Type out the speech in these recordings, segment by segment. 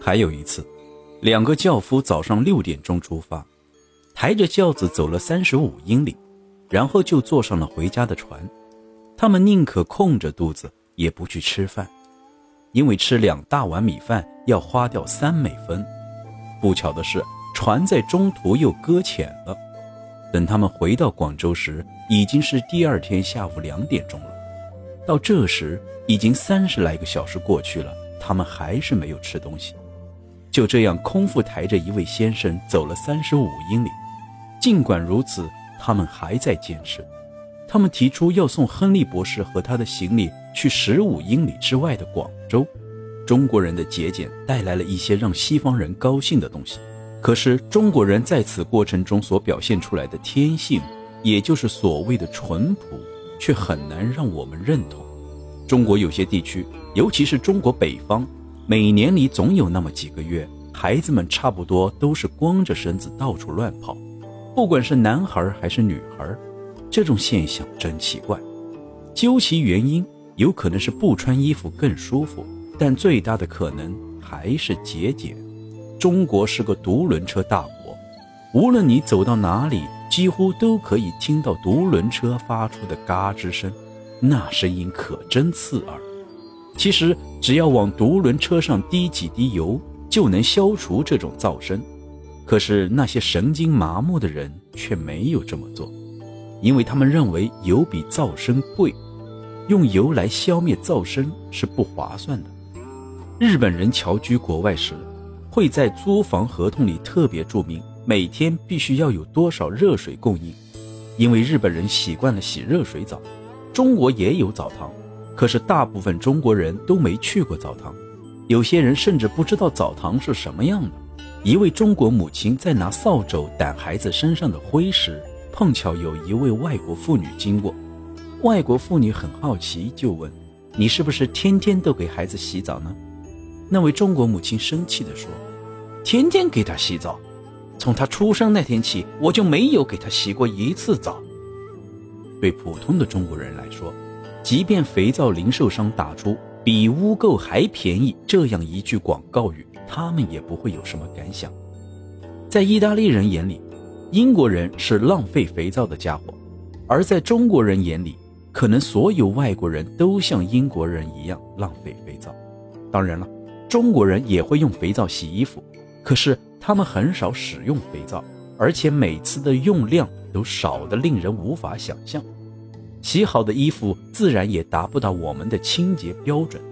还有一次，两个轿夫早上六点钟出发，抬着轿子走了三十五英里，然后就坐上了回家的船。他们宁可空着肚子也不去吃饭，因为吃两大碗米饭要花掉三美分。不巧的是，船在中途又搁浅了。等他们回到广州时，已经是第二天下午两点钟了。到这时，已经三十来个小时过去了，他们还是没有吃东西。就这样，空腹抬着一位先生走了三十五英里。尽管如此，他们还在坚持。他们提出要送亨利博士和他的行李去十五英里之外的广州。中国人的节俭带来了一些让西方人高兴的东西。可是中国人在此过程中所表现出来的天性，也就是所谓的淳朴，却很难让我们认同。中国有些地区，尤其是中国北方，每年里总有那么几个月，孩子们差不多都是光着身子到处乱跑，不管是男孩还是女孩，这种现象真奇怪。究其原因，有可能是不穿衣服更舒服，但最大的可能还是节俭。中国是个独轮车大国，无论你走到哪里，几乎都可以听到独轮车发出的嘎吱声，那声音可真刺耳。其实只要往独轮车上滴几滴油，就能消除这种噪声。可是那些神经麻木的人却没有这么做，因为他们认为油比噪声贵，用油来消灭噪声是不划算的。日本人侨居国外时。会在租房合同里特别注明每天必须要有多少热水供应，因为日本人习惯了洗热水澡。中国也有澡堂，可是大部分中国人都没去过澡堂，有些人甚至不知道澡堂是什么样的。一位中国母亲在拿扫帚掸孩子身上的灰时，碰巧有一位外国妇女经过，外国妇女很好奇，就问：“你是不是天天都给孩子洗澡呢？”那位中国母亲生气地说。天天给他洗澡，从他出生那天起，我就没有给他洗过一次澡。对普通的中国人来说，即便肥皂零售商打出“比污垢还便宜”这样一句广告语，他们也不会有什么感想。在意大利人眼里，英国人是浪费肥皂的家伙；而在中国人眼里，可能所有外国人都像英国人一样浪费肥皂。当然了，中国人也会用肥皂洗衣服。可是他们很少使用肥皂，而且每次的用量都少得令人无法想象。洗好的衣服自然也达不到我们的清洁标准。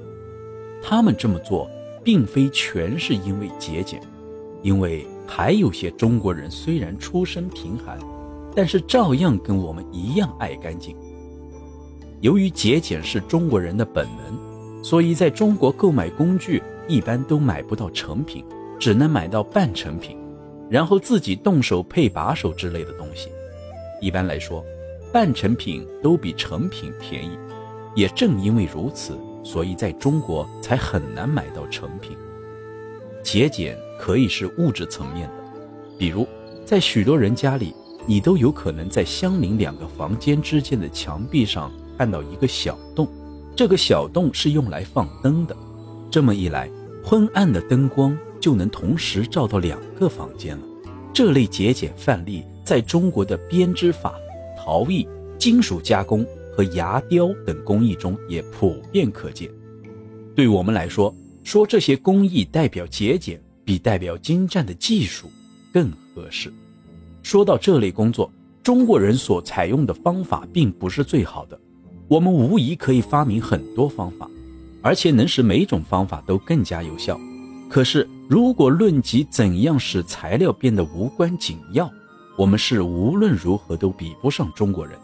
他们这么做，并非全是因为节俭，因为还有些中国人虽然出身贫寒，但是照样跟我们一样爱干净。由于节俭是中国人的本能，所以在中国购买工具一般都买不到成品。只能买到半成品，然后自己动手配把手之类的东西。一般来说，半成品都比成品便宜。也正因为如此，所以在中国才很难买到成品。节俭可以是物质层面的，比如在许多人家里，你都有可能在相邻两个房间之间的墙壁上看到一个小洞，这个小洞是用来放灯的。这么一来，昏暗的灯光。就能同时照到两个房间了。这类节俭范例在中国的编织法、陶艺、金属加工和牙雕等工艺中也普遍可见。对我们来说，说这些工艺代表节俭，比代表精湛的技术更合适。说到这类工作，中国人所采用的方法并不是最好的。我们无疑可以发明很多方法，而且能使每种方法都更加有效。可是，如果论及怎样使材料变得无关紧要，我们是无论如何都比不上中国人。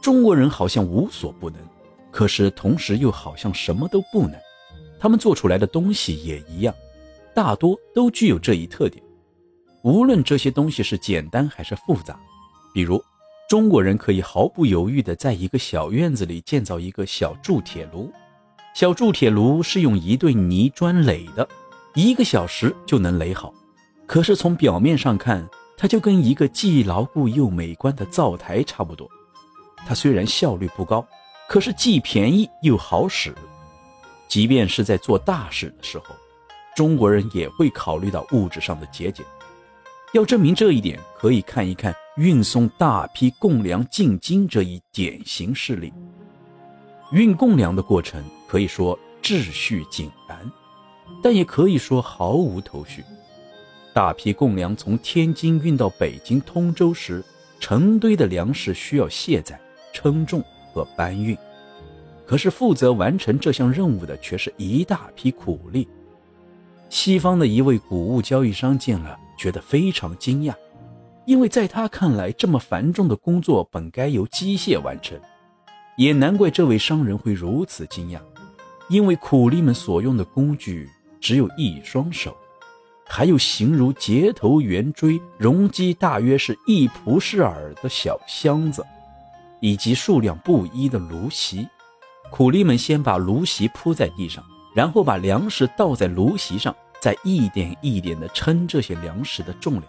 中国人好像无所不能，可是同时又好像什么都不能。他们做出来的东西也一样，大多都具有这一特点。无论这些东西是简单还是复杂，比如，中国人可以毫不犹豫地在一个小院子里建造一个小铸铁炉，小铸铁炉是用一对泥砖垒的。一个小时就能垒好，可是从表面上看，它就跟一个既牢固又美观的灶台差不多。它虽然效率不高，可是既便宜又好使。即便是在做大事的时候，中国人也会考虑到物质上的节俭。要证明这一点，可以看一看运送大批贡粮进京这一典型事例。运贡粮的过程可以说秩序井然，但也可以说毫无头绪。大批贡粮从天津运到北京通州时，成堆的粮食需要卸载、称重和搬运，可是负责完成这项任务的却是一大批苦力。西方的一位谷物交易商见了。觉得非常惊讶，因为在他看来，这么繁重的工作本该由机械完成。也难怪这位商人会如此惊讶，因为苦力们所用的工具只有一双手，还有形如结头圆锥、容积大约是一蒲式耳的小箱子，以及数量不一的芦席。苦力们先把芦席铺在地上，然后把粮食倒在芦席上。再一点一点地称这些粮食的重量，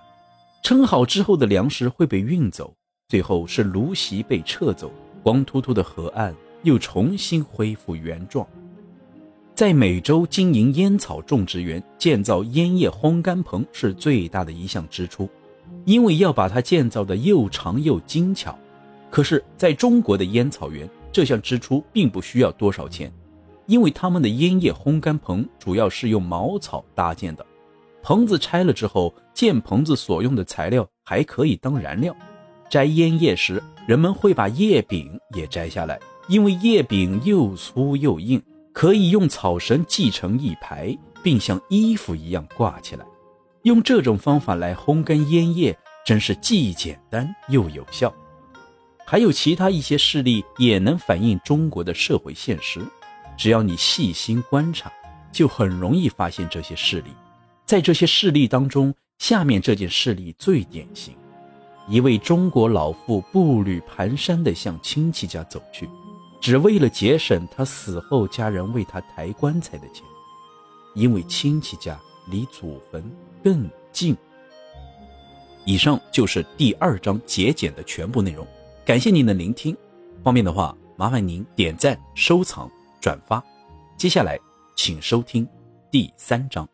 称好之后的粮食会被运走，最后是芦席被撤走，光秃秃的河岸又重新恢复原状。在美洲经营烟草种植园，建造烟叶烘干棚是最大的一项支出，因为要把它建造的又长又精巧。可是，在中国的烟草园，这项支出并不需要多少钱。因为他们的烟叶烘干棚主要是用茅草搭建的，棚子拆了之后，建棚子所用的材料还可以当燃料。摘烟叶时，人们会把叶柄也摘下来，因为叶柄又粗又硬，可以用草绳系成一排，并像衣服一样挂起来。用这种方法来烘干烟叶，真是既简单又有效。还有其他一些事例也能反映中国的社会现实。只要你细心观察，就很容易发现这些事例。在这些事例当中，下面这件事例最典型：一位中国老妇步履蹒跚地向亲戚家走去，只为了节省他死后家人为他抬棺材的钱，因为亲戚家离祖坟更近。以上就是第二章节俭的全部内容，感谢您的聆听。方便的话，麻烦您点赞、收藏。转发，接下来请收听第三章。